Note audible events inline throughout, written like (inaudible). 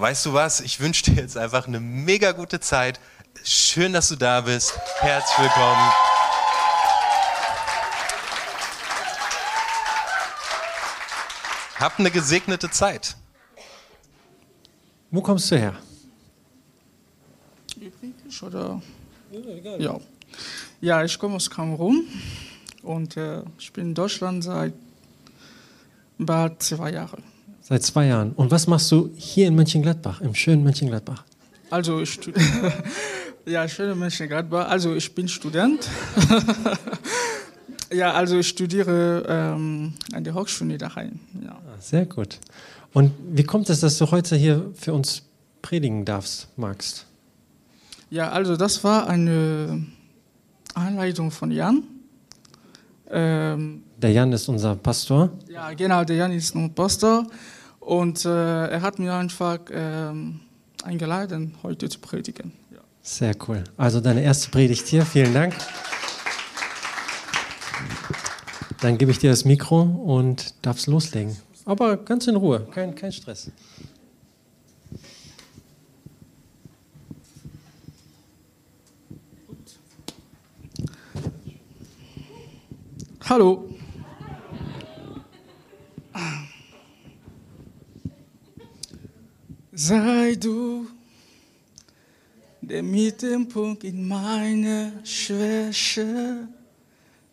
weißt du was? Ich wünsche dir jetzt einfach eine mega gute Zeit. Schön, dass du da bist. Herzlich willkommen. Hab eine gesegnete Zeit. Wo kommst du her? Oder? Ja, ja ich komme aus Kamerun und äh, ich bin in Deutschland seit bald zwei Jahren. Seit zwei Jahren. Und was machst du hier in Mönchengladbach, im schönen Mönchengladbach? Also ich (laughs) ja, schöne Mönchengladbach. Also ich bin Student. (laughs) ja, also ich studiere ähm, an der Hochschule daheim. Ja. Ah, sehr gut. Und wie kommt es, dass du heute hier für uns predigen darfst, magst? Ja, also das war eine Anleitung von Jan. Ähm, der Jan ist unser Pastor. Ja, genau, der Jan ist unser Pastor. Und äh, er hat mir einfach äh, eingeladen, heute zu predigen. Ja. Sehr cool. Also deine erste Predigt hier, vielen Dank. Dann gebe ich dir das Mikro und darfst loslegen. Aber ganz in Ruhe, kein, kein Stress. Hallo. Sei du der Mittelpunkt in meiner Schwäche,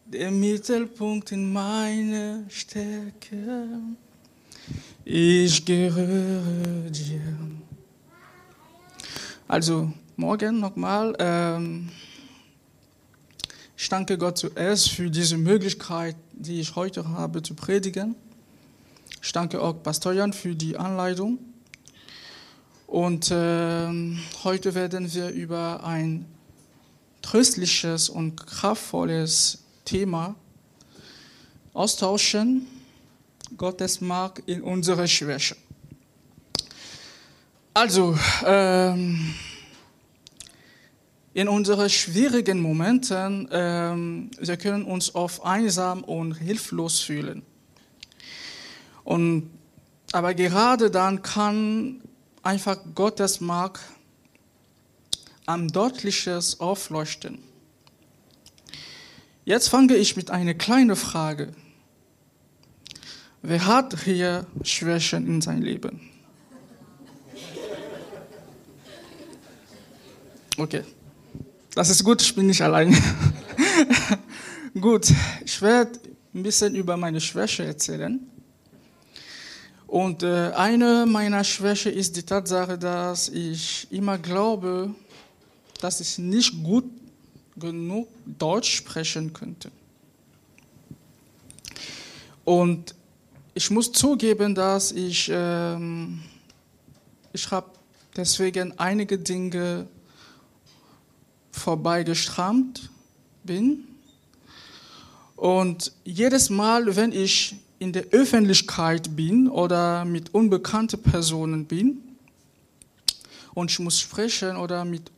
der Mittelpunkt in meiner Stärke. Ich gehöre dir. Also, morgen nochmal. Ähm, ich danke Gott zuerst für diese Möglichkeit, die ich heute habe zu predigen. Ich danke auch Pastor Jan für die Anleitung. Und äh, heute werden wir über ein tröstliches und kraftvolles Thema austauschen. Gottes Mark in unserer Schwäche. Also, ähm, in unseren schwierigen Momenten, ähm, wir können uns oft einsam und hilflos fühlen. Und, aber gerade dann kann einfach Gottes Mark am deutliches aufleuchten. Jetzt fange ich mit einer kleinen Frage. Wer hat hier Schwächen in seinem Leben? Okay, das ist gut, ich bin nicht allein. (laughs) gut, ich werde ein bisschen über meine Schwäche erzählen. Und äh, eine meiner Schwächen ist die Tatsache, dass ich immer glaube, dass ich nicht gut genug Deutsch sprechen könnte. Und ich muss zugeben, dass ich, ähm, ich habe deswegen einige Dinge vorbeigestrammt bin. Und jedes Mal, wenn ich in der Öffentlichkeit bin oder mit unbekannten Personen bin und ich muss sprechen oder mit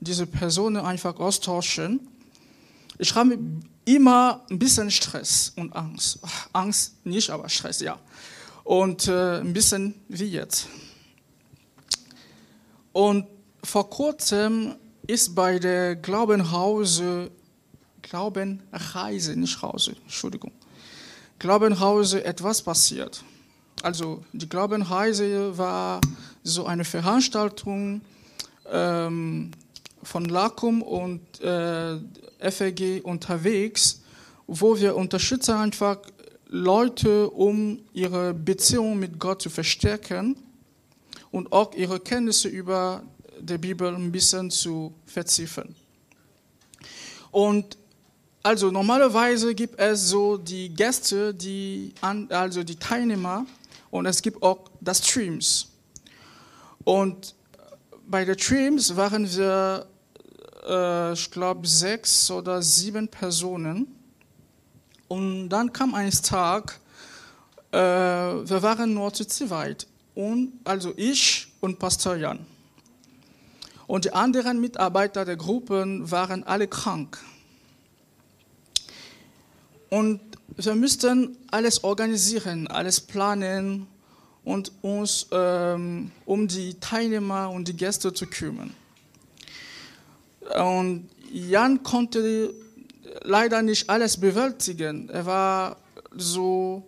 dieser Person einfach austauschen, ich habe immer ein bisschen Stress und Angst. Angst nicht, aber Stress, ja. Und äh, ein bisschen wie jetzt. Und vor kurzem ist bei der Glaubenhause, Glaubenreise, nicht Hause, Entschuldigung, Glaubenhause etwas passiert. Also die Glaubenreise war so eine Veranstaltung ähm, von LACUM und äh, FEG unterwegs, wo wir unterstützen einfach Leute, um ihre Beziehung mit Gott zu verstärken und auch ihre Kenntnisse über die Bibel ein bisschen zu vertiefen. Und also normalerweise gibt es so die Gäste, die also die Teilnehmer und es gibt auch das Streams. Und bei den Streams waren wir, äh, ich glaube, sechs oder sieben Personen. Und dann kam eines Tag, äh, wir waren nur zu zweit. Und, also ich und Pastor Jan. Und die anderen Mitarbeiter der Gruppen waren alle krank. Und wir müssten alles organisieren, alles planen und uns ähm, um die Teilnehmer und die Gäste zu kümmern. Und Jan konnte leider nicht alles bewältigen. Er war so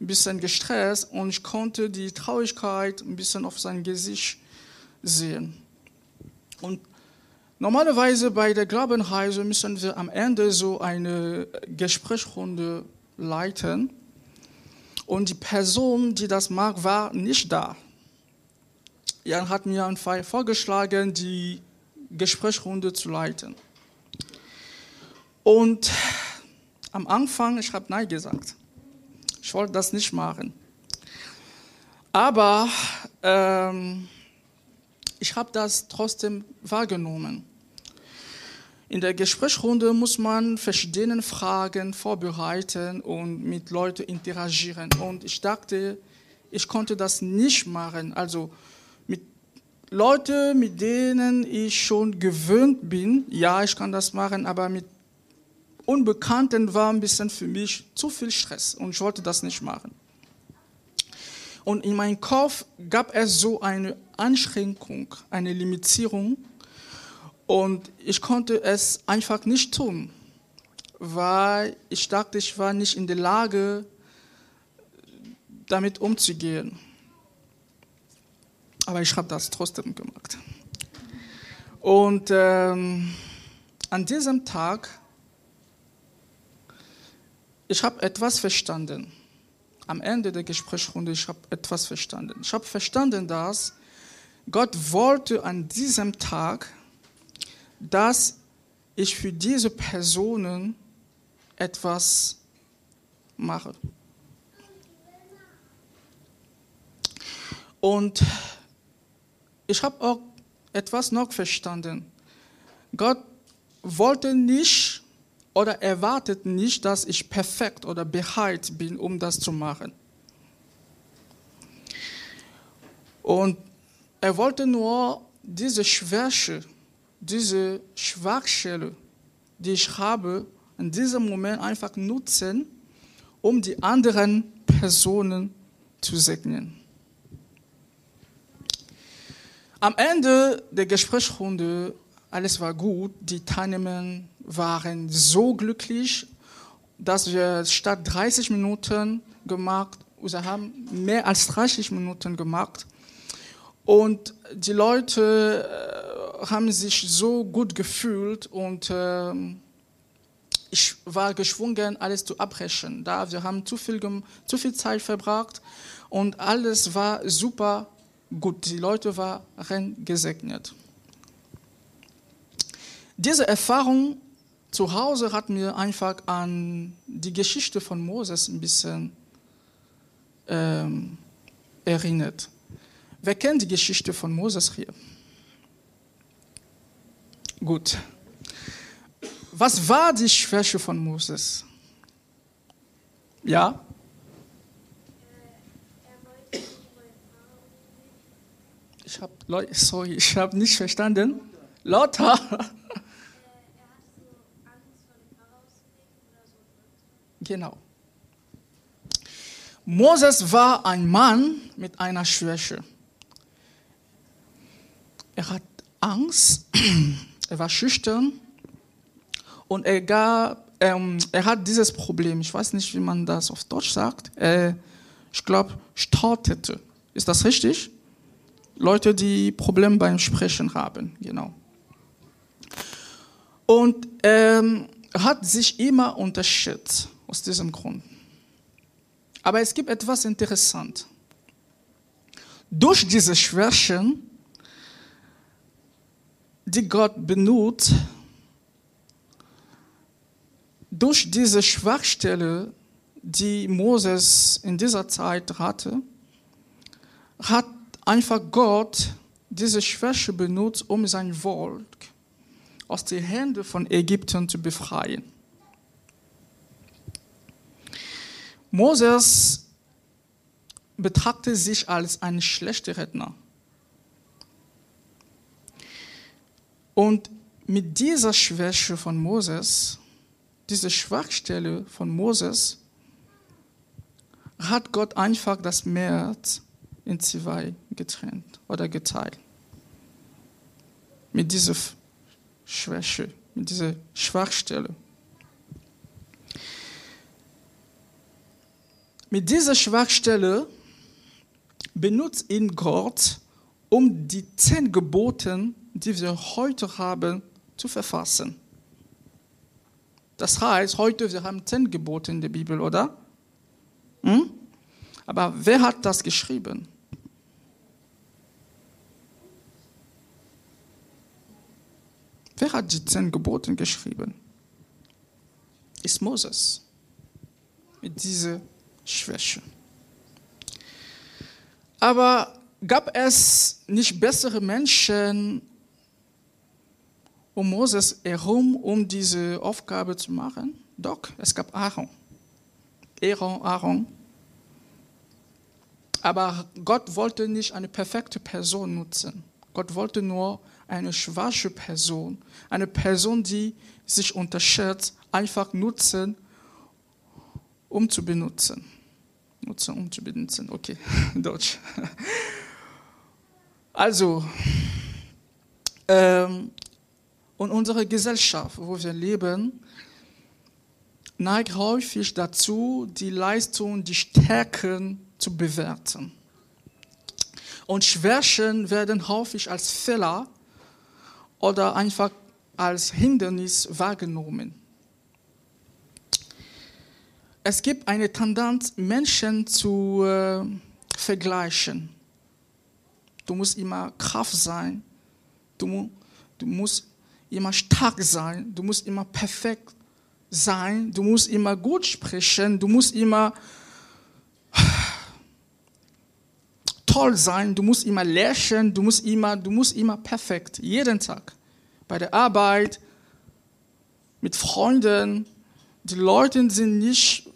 ein bisschen gestresst und ich konnte die Traurigkeit ein bisschen auf sein Gesicht sehen. Und normalerweise bei der Glaubenreise müssen wir am Ende so eine Gesprächsrunde leiten. Und die Person, die das mag, war nicht da. Jan hat mir vorgeschlagen, die Gesprächsrunde zu leiten. Und am Anfang, ich habe Nein gesagt. Ich wollte das nicht machen. Aber ähm, ich habe das trotzdem wahrgenommen. In der Gesprächsrunde muss man verschiedene Fragen vorbereiten und mit Leuten interagieren. Und ich dachte, ich konnte das nicht machen. Also mit Leuten, mit denen ich schon gewöhnt bin, ja, ich kann das machen, aber mit Unbekannten war ein bisschen für mich zu viel Stress und ich wollte das nicht machen. Und in meinem Kopf gab es so eine Einschränkung, eine Limitierung und ich konnte es einfach nicht tun, weil ich dachte, ich war nicht in der Lage, damit umzugehen. Aber ich habe das trotzdem gemacht. Und ähm, an diesem Tag, ich habe etwas verstanden. Am Ende der Gesprächsrunde, ich habe etwas verstanden. Ich habe verstanden, dass Gott wollte an diesem Tag dass ich für diese Personen etwas mache. Und ich habe auch etwas noch verstanden. Gott wollte nicht oder erwartet nicht, dass ich perfekt oder bereit bin, um das zu machen. Und er wollte nur diese Schwäche diese Schwachstelle, die ich habe, in diesem Moment einfach nutzen, um die anderen Personen zu segnen. Am Ende der Gesprächsrunde, alles war gut, die Teilnehmer waren so glücklich, dass wir statt 30 Minuten gemacht, wir haben mehr als 30 Minuten gemacht. Und die Leute haben sich so gut gefühlt und äh, ich war geschwungen, alles zu abbrechen. Da wir haben zu viel, zu viel Zeit verbracht und alles war super gut. Die Leute waren gesegnet. Diese Erfahrung zu Hause hat mir einfach an die Geschichte von Moses ein bisschen ähm, erinnert. Wer kennt die Geschichte von Moses hier? Gut. Was war die Schwäche von Moses? Ja? Ich habe, sorry, ich habe nicht verstanden. Lauter. (laughs) Genau. Moses war ein Mann mit einer Schwäche. Er hat Angst (clears throat) er war schüchtern und er, gab, ähm, er hat dieses Problem, ich weiß nicht, wie man das auf Deutsch sagt, äh, ich glaube, stotterte. Ist das richtig? Leute, die Probleme beim Sprechen haben, genau. Und ähm, hat sich immer unterschätzt aus diesem Grund. Aber es gibt etwas Interessantes. Durch diese Schwächen die Gott benutzt, durch diese Schwachstelle, die Moses in dieser Zeit hatte, hat einfach Gott diese Schwäche benutzt, um sein Volk aus den Händen von Ägypten zu befreien. Moses betrachtet sich als ein schlechter Redner. Und mit dieser Schwäche von Moses, diese Schwachstelle von Moses, hat Gott einfach das Meer in zwei getrennt oder geteilt. Mit dieser Schwäche, mit dieser Schwachstelle. Mit dieser Schwachstelle benutzt ihn Gott, um die zehn Gebote, die wir heute haben, zu verfassen. Das heißt, heute wir haben zehn Gebote in der Bibel, oder? Hm? Aber wer hat das geschrieben? Wer hat die zehn Gebote geschrieben? Ist Moses. Mit dieser Schwäche. Aber gab es nicht bessere Menschen um Moses herum, um diese Aufgabe zu machen? Doch, es gab Aaron. Aaron, Aaron. Aber Gott wollte nicht eine perfekte Person nutzen. Gott wollte nur eine schwache Person, eine Person, die sich unterschätzt, einfach nutzen, um zu benutzen. Nutzen, um zu benutzen. Okay, (laughs) Deutsch. Also, ähm, und unsere Gesellschaft, wo wir leben, neigt häufig dazu, die Leistung, die Stärken zu bewerten. Und Schwächen werden häufig als Fehler oder einfach als Hindernis wahrgenommen. Es gibt eine Tendenz, Menschen zu äh, vergleichen. Du musst immer Kraft sein, du, du musst immer stark sein, du musst immer perfekt sein, du musst immer gut sprechen, du musst immer (sighs) toll sein, du musst immer lächeln, du musst immer, du musst immer perfekt, jeden Tag. Bei der Arbeit, mit Freunden, die Leute sind nicht,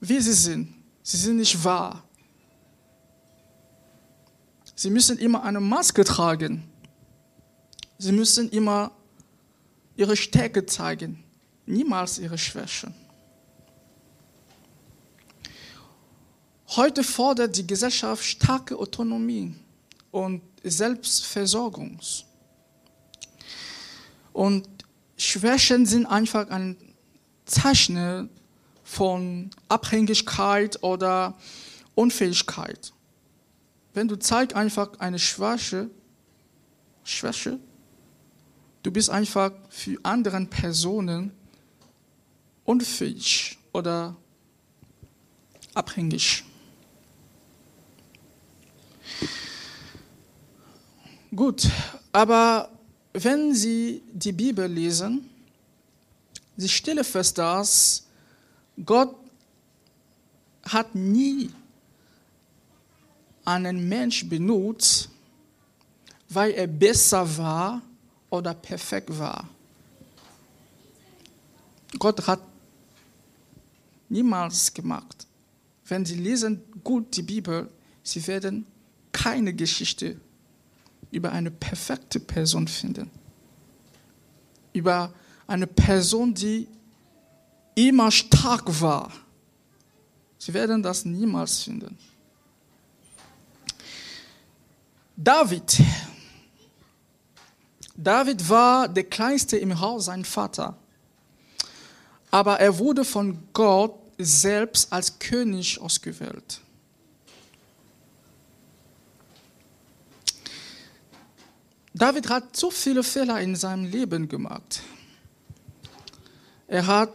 wie sie sind. Sie sind nicht wahr. Sie müssen immer eine Maske tragen. Sie müssen immer ihre Stärke zeigen, niemals ihre Schwächen. Heute fordert die Gesellschaft starke Autonomie und Selbstversorgung. Und Schwächen sind einfach ein Zeichen von Abhängigkeit oder Unfähigkeit. Wenn du zeigst einfach eine Schwäche, Schwäche, du bist einfach für andere Personen unfähig oder abhängig. Gut, aber wenn Sie die Bibel lesen, Sie stellen fest, dass Gott hat nie einen Mensch benutzt, weil er besser war oder perfekt war. Gott hat niemals gemacht. Wenn Sie lesen gut die Bibel, Sie werden keine Geschichte über eine perfekte Person finden. Über eine Person, die immer stark war. Sie werden das niemals finden. David. David war der Kleinste im Haus sein Vater. Aber er wurde von Gott selbst als König ausgewählt. David hat so viele Fehler in seinem Leben gemacht. Er hat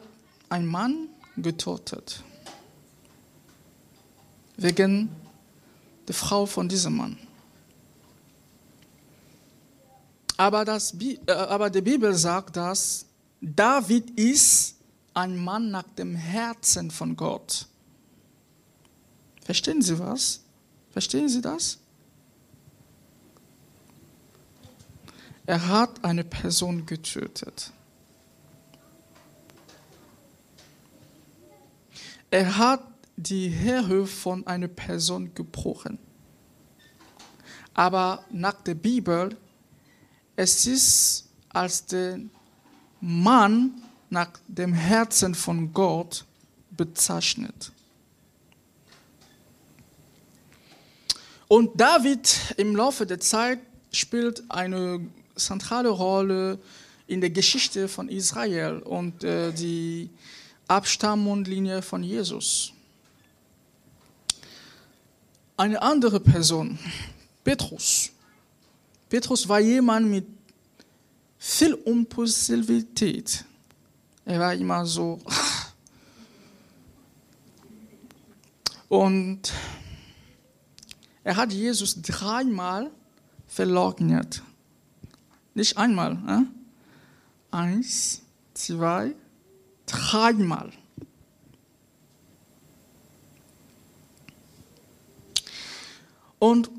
einen Mann getötet. Wegen der Frau von diesem Mann. Aber, das, äh, aber die Bibel sagt, dass David ist ein Mann nach dem Herzen von Gott. Verstehen Sie was? Verstehen Sie das? Er hat eine Person getötet. Er hat die Höhe von einer Person gebrochen. Aber nach der Bibel, es ist als der Mann nach dem Herzen von Gott bezeichnet. Und David im Laufe der Zeit spielt eine zentrale Rolle in der Geschichte von Israel und äh, die Abstammungslinie von Jesus. Eine andere Person, Petrus. Petrus war jemand mit viel Impulsivität. Er war immer so. (laughs) Und er hat Jesus dreimal verleugnet. Nicht einmal. Äh? Eins, zwei, dreimal. Und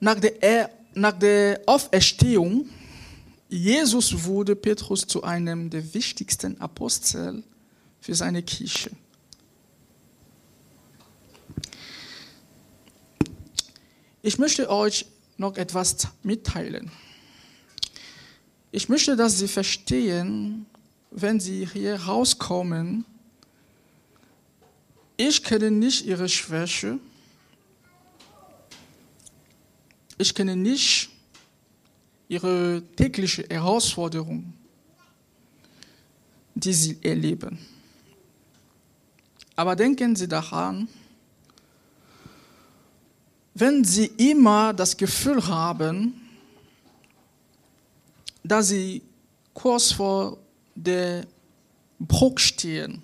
nach der, nach der Auferstehung, Jesus wurde Petrus zu einem der wichtigsten Apostel für seine Kirche. Ich möchte euch noch etwas mitteilen. Ich möchte, dass Sie verstehen, wenn Sie hier rauskommen, ich kenne nicht Ihre Schwäche, ich kenne nicht Ihre tägliche Herausforderung, die Sie erleben. Aber denken Sie daran, wenn Sie immer das Gefühl haben, dass Sie kurz vor der Bruch stehen,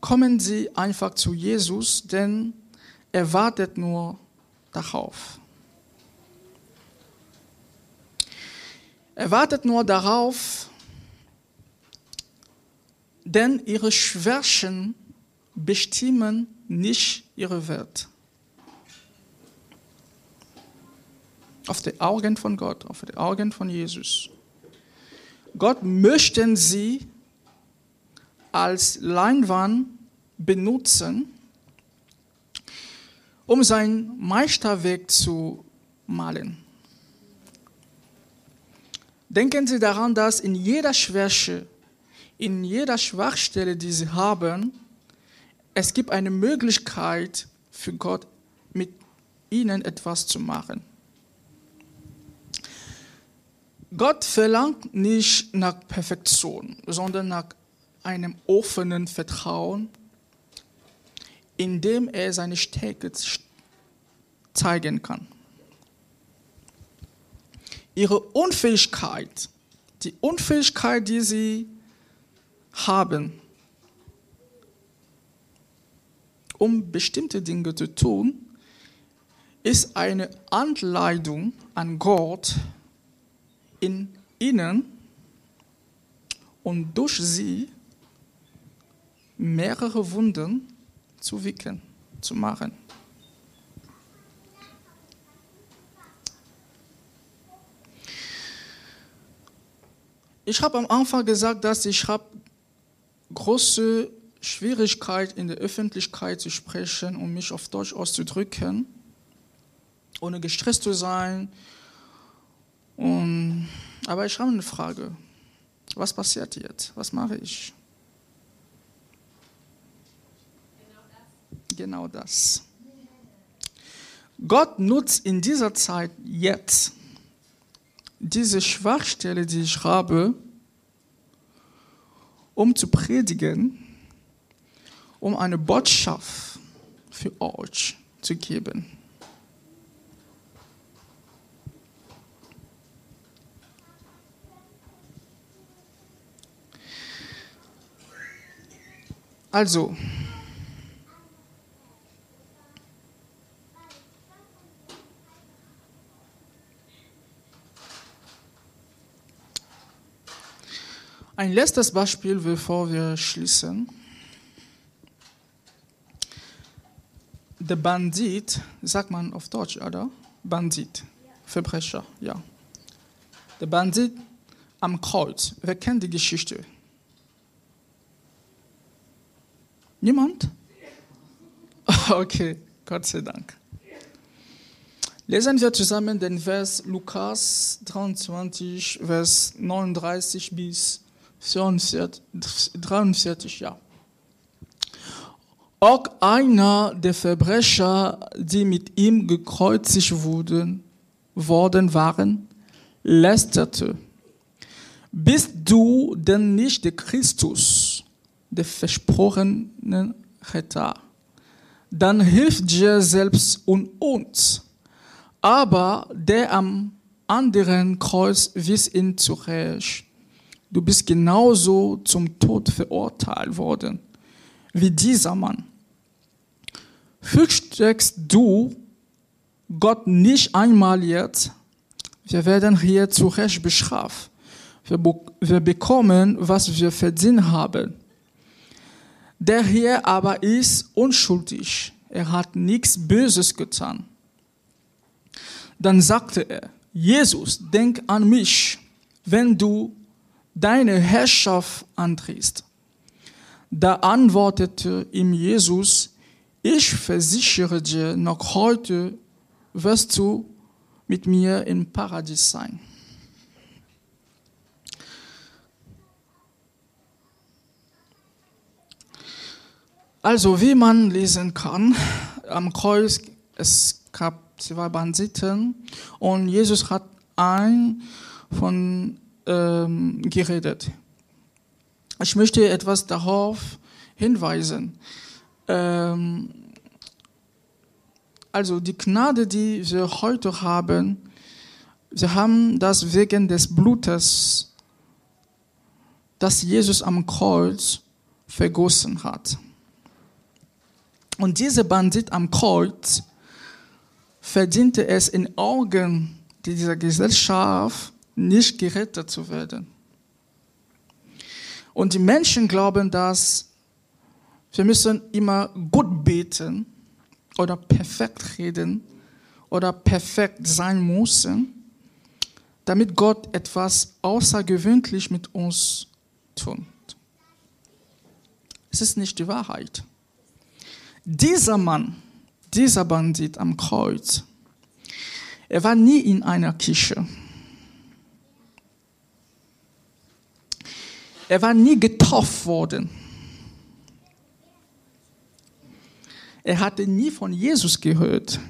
kommen Sie einfach zu Jesus, denn er wartet nur darauf. Er wartet nur darauf, denn ihre Schwächen bestimmen nicht ihre Wert. Auf die Augen von Gott, auf die Augen von Jesus. Gott möchte sie als Leinwand benutzen, um sein Meisterwerk zu malen. Denken Sie daran, dass in jeder Schwäche, in jeder Schwachstelle, die Sie haben, es gibt eine Möglichkeit für Gott, mit ihnen etwas zu machen. Gott verlangt nicht nach Perfektion, sondern nach einem offenen Vertrauen, in dem er seine Stärke zeigen kann. Ihre Unfähigkeit, die Unfähigkeit, die sie haben, um bestimmte Dinge zu tun, ist eine Anleitung an Gott in ihnen und durch sie mehrere Wunden zu wickeln, zu machen. Ich habe am Anfang gesagt, dass ich habe große Schwierigkeit, in der Öffentlichkeit zu sprechen und mich auf Deutsch auszudrücken, ohne gestresst zu sein. Und, aber ich habe eine Frage. Was passiert jetzt? Was mache ich? Genau das. Genau das. Gott nutzt in dieser Zeit jetzt diese Schwachstelle, die ich habe, um zu predigen um eine Botschaft für euch zu geben. Also, ein letztes Beispiel, bevor wir schließen. der Bandit, sagt man auf Deutsch, oder? Bandit, Verbrecher, ja. Der Bandit am Kreuz. Wer kennt die Geschichte? Niemand? (laughs) Okay, Gott sei Dank. Lesen wir zusammen den Vers Lukas 23, Vers 39 bis 43, ja. Auch einer der Verbrecher, die mit ihm gekreuzigt wurden, worden waren, lästerte. Bist du denn nicht der Christus, der versprochene Retter? Dann hilf dir selbst und uns. Aber der am anderen Kreuz wies ihn zurecht. Du bist genauso zum Tod verurteilt worden wie dieser Mann. Fürchtest du Gott nicht einmal jetzt? Wir werden hier zurecht bestraft. Wir bekommen, was wir verdient haben. Der hier aber ist unschuldig. Er hat nichts Böses getan. Dann sagte er, Jesus, denk an mich, wenn du deine Herrschaft antrittst. Da antwortete ihm Jesus, ich versichere dir, noch heute wirst du mit mir im Paradies sein. Also, wie man lesen kann, am Kreuz, es gab zwei Banditen und Jesus hat ein von ähm, geredet. Ich möchte etwas darauf hinweisen. Ähm, also die Gnade, die wir heute haben, wir haben das wegen des Blutes, das Jesus am Kreuz vergossen hat. Und dieser Bandit am Kreuz verdiente es in Augen dieser Gesellschaft nicht gerettet zu werden. Und die Menschen glauben, dass wir müssen immer gut beten oder perfekt reden oder perfekt sein müssen, damit Gott etwas außergewöhnlich mit uns tut. Es ist nicht die Wahrheit. Dieser Mann, dieser Bandit am Kreuz, er war nie in einer Kirche. Er war nie getauft worden. Er hatte nie von Jesus gehört.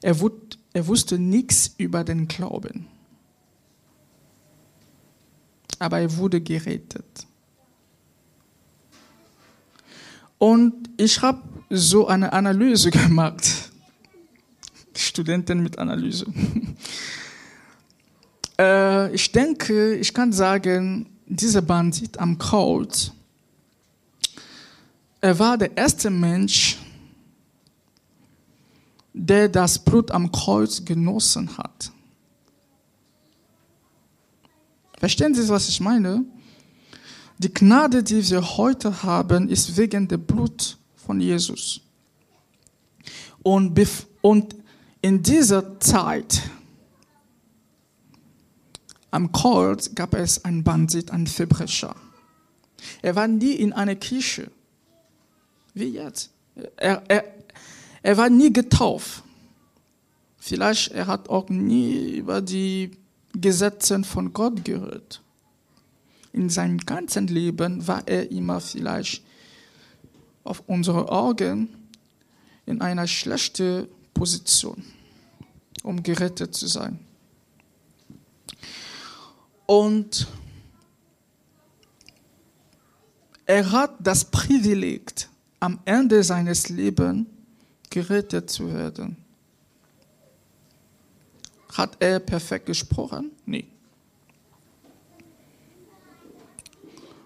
Er, wusste, er wusste nichts über den Glauben. Aber er wurde gerettet. Und ich habe so eine Analyse (laughs) gemacht. Studenten mit Analyse. (laughs) äh, ich denke, ich kann sagen, dieser Bandit am Kreuz, er war der erste Mensch, der das Blut am Kreuz genossen hat. Verstehen Sie, was ich meine? Die Gnade, die wir heute haben, ist wegen dem Blut von Jesus. Und, und in dieser Zeit am Kreuz gab es einen Bandit, einen Verbrecher. Er war nie in einer Kirche, wie jetzt. Er, er, er war nie getauft. Vielleicht er hat auch nie über die Gesetze von Gott gehört in seinem ganzen Leben war er immer vielleicht auf unsere Augen in einer schlechten Position, um gerettet zu sein. Und er hat das Privileg, am Ende seines Lebens gerettet zu werden. Hat er perfekt gesprochen? Nee.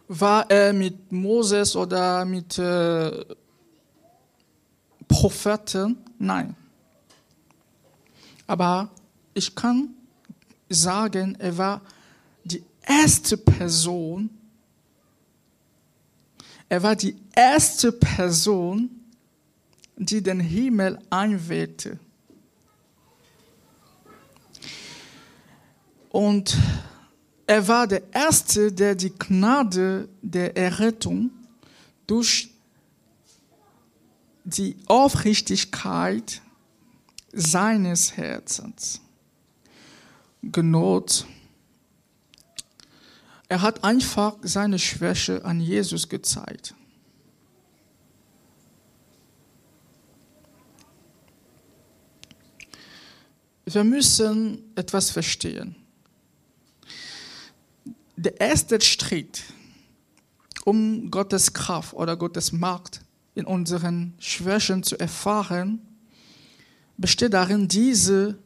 War er mit Moses oder mit äh, Propheten? Nein. Aber ich kann sagen, er war die erste Person, er war die erste Person, die den Himmel einwählte. Und er war der Erste, der die Gnade der Errettung durch die Aufrichtigkeit seines Herzens genot. Er hat einfach seine Schwäche an Jesus gezeigt. Wir müssen etwas verstehen. Der erste Schritt, um Gottes Kraft oder Gottes Macht in unseren Schwächen zu erfahren, besteht darin, diese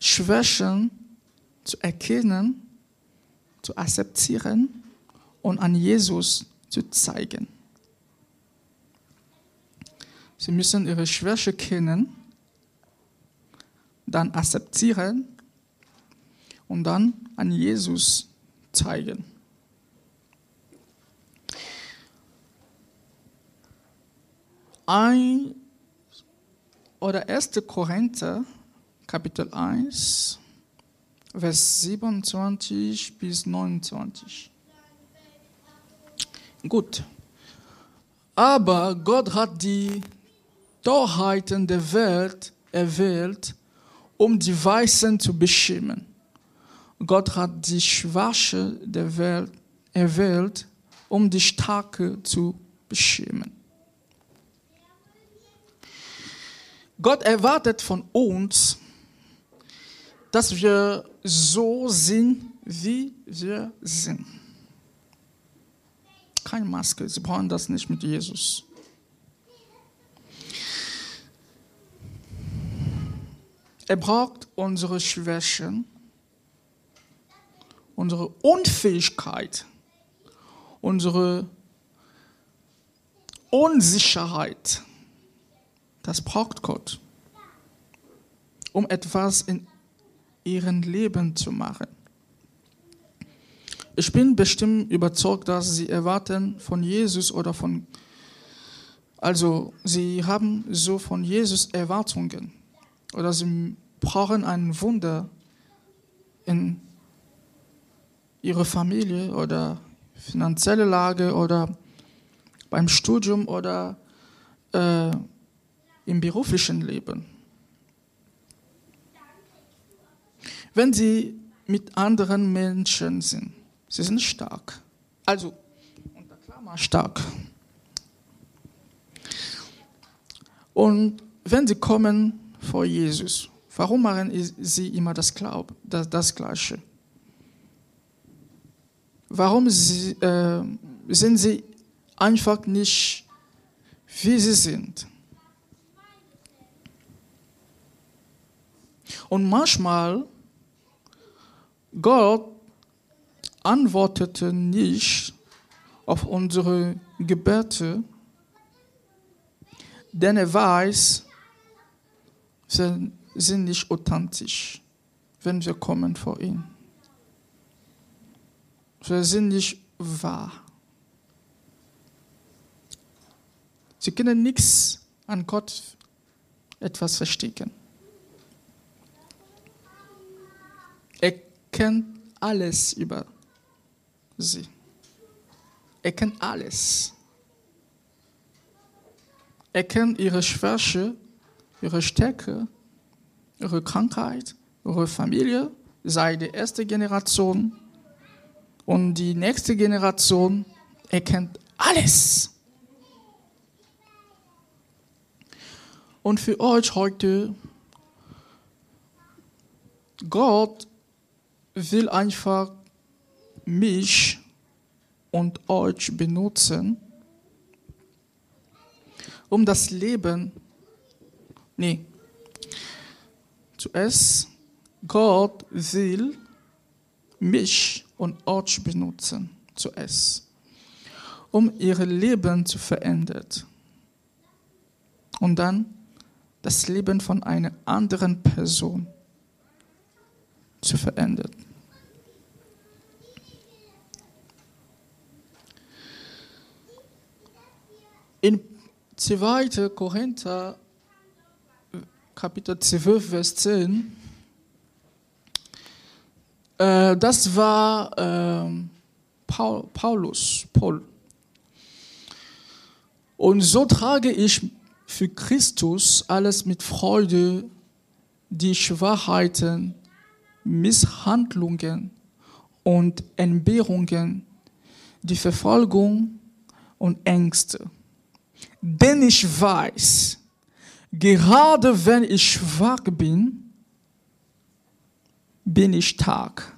Schwächen zu erkennen, zu akzeptieren und an Jesus zu zeigen. Sie müssen ihre Schwäche kennen, dann akzeptieren und dann an Jesus zeigen. Ein oder 1. Korinther, Kapitel 1, Vers 27 bis 29. Gut. Aber Gott hat die Torheiten der Welt erwählt, um die Weißen zu beschämen. Gott hat die Schwache der Welt erwählt, um die Starke zu beschämen. Gott erwartet von uns, dass wir so sind, wie wir sind. Keine Maske, Sie brauchen das nicht mit Jesus. Er braucht unsere Schwächen, unsere Unfähigkeit, unsere Unsicherheit. Das braucht Gott, um etwas in ihrem Leben zu machen. Ich bin bestimmt überzeugt, dass sie erwarten von Jesus oder von, also sie haben so von Jesus Erwartungen oder sie brauchen ein Wunder in ihrer Familie oder finanzielle Lage oder beim Studium oder äh, im beruflichen Leben. Wenn sie mit anderen Menschen sind, sie sind stark. Also, unter Klammer stark. Und wenn sie kommen vor Jesus, warum machen sie immer das, Glaub, das, das Gleiche? Warum sie, äh, sind sie einfach nicht, wie sie sind? Und manchmal, Gott antwortete nicht auf unsere Gebete, denn er weiß, wir sind nicht authentisch, wenn wir kommen vor ihn. Wir sind nicht wahr. Sie können nichts an Gott etwas verstecken. Er kennt alles über sie. Er kennt alles. Er kennt ihre Schwäche, ihre Stärke, ihre Krankheit, ihre Familie, sei die erste Generation und die nächste Generation. Er kennt alles. Und für euch heute, Gott will einfach mich und euch benutzen, um das Leben, nee, zuerst, Gott will mich und euch benutzen, zuerst, um ihr Leben zu verändern. Und dann das Leben von einer anderen Person zu verändern. In 2. Korinther, Kapitel 12, Vers 10, Äh, das war ähm, Paul, Paulus, Paul. Und so trage ich für Christus alles mit Freude, die Schwachheiten, Misshandlungen und Entbehrungen, die Verfolgung und Ängste. Denn ich weiß, gerade wenn ich schwach bin, bin ich stark.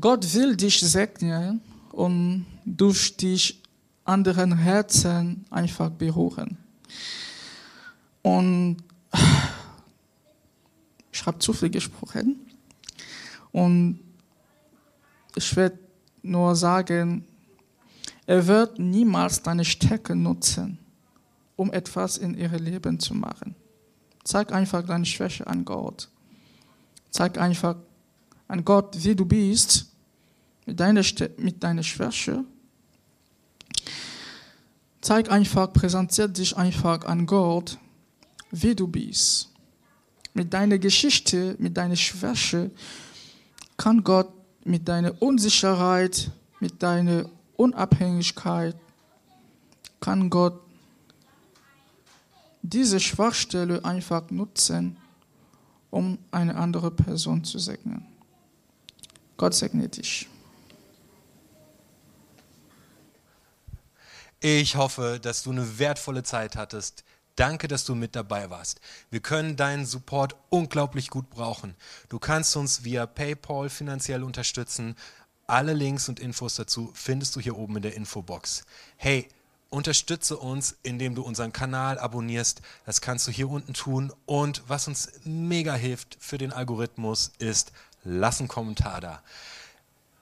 Gott will dich segnen und durch dich anderen Herzen einfach berühren. Und ich habe zu viel gesprochen. Und ich werde nur sagen, er wird niemals deine Stärke nutzen, um etwas in ihrem Leben zu machen. Zeig einfach deine Schwäche an Gott. Zeig einfach an Gott, wie du bist, mit deiner, mit deiner Schwäche. Zeig einfach, präsentiert dich einfach an Gott, wie du bist. Mit deiner Geschichte, mit deiner Schwäche kann Gott mit deiner Unsicherheit, mit deiner Unabhängigkeit, kann Gott diese Schwachstelle einfach nutzen, um eine andere Person zu segnen. Gott segne dich. Ich hoffe, dass du eine wertvolle Zeit hattest. Danke, dass du mit dabei warst. Wir können deinen Support unglaublich gut brauchen. Du kannst uns via PayPal finanziell unterstützen. Alle Links und Infos dazu findest du hier oben in der Infobox. Hey, unterstütze uns, indem du unseren Kanal abonnierst. Das kannst du hier unten tun. Und was uns mega hilft für den Algorithmus ist, lass einen Kommentar da.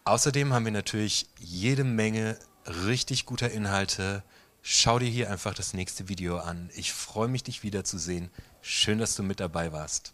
Außerdem haben wir natürlich jede Menge richtig guter Inhalte Schau dir hier einfach das nächste Video an. Ich freue mich, dich wiederzusehen. Schön, dass du mit dabei warst.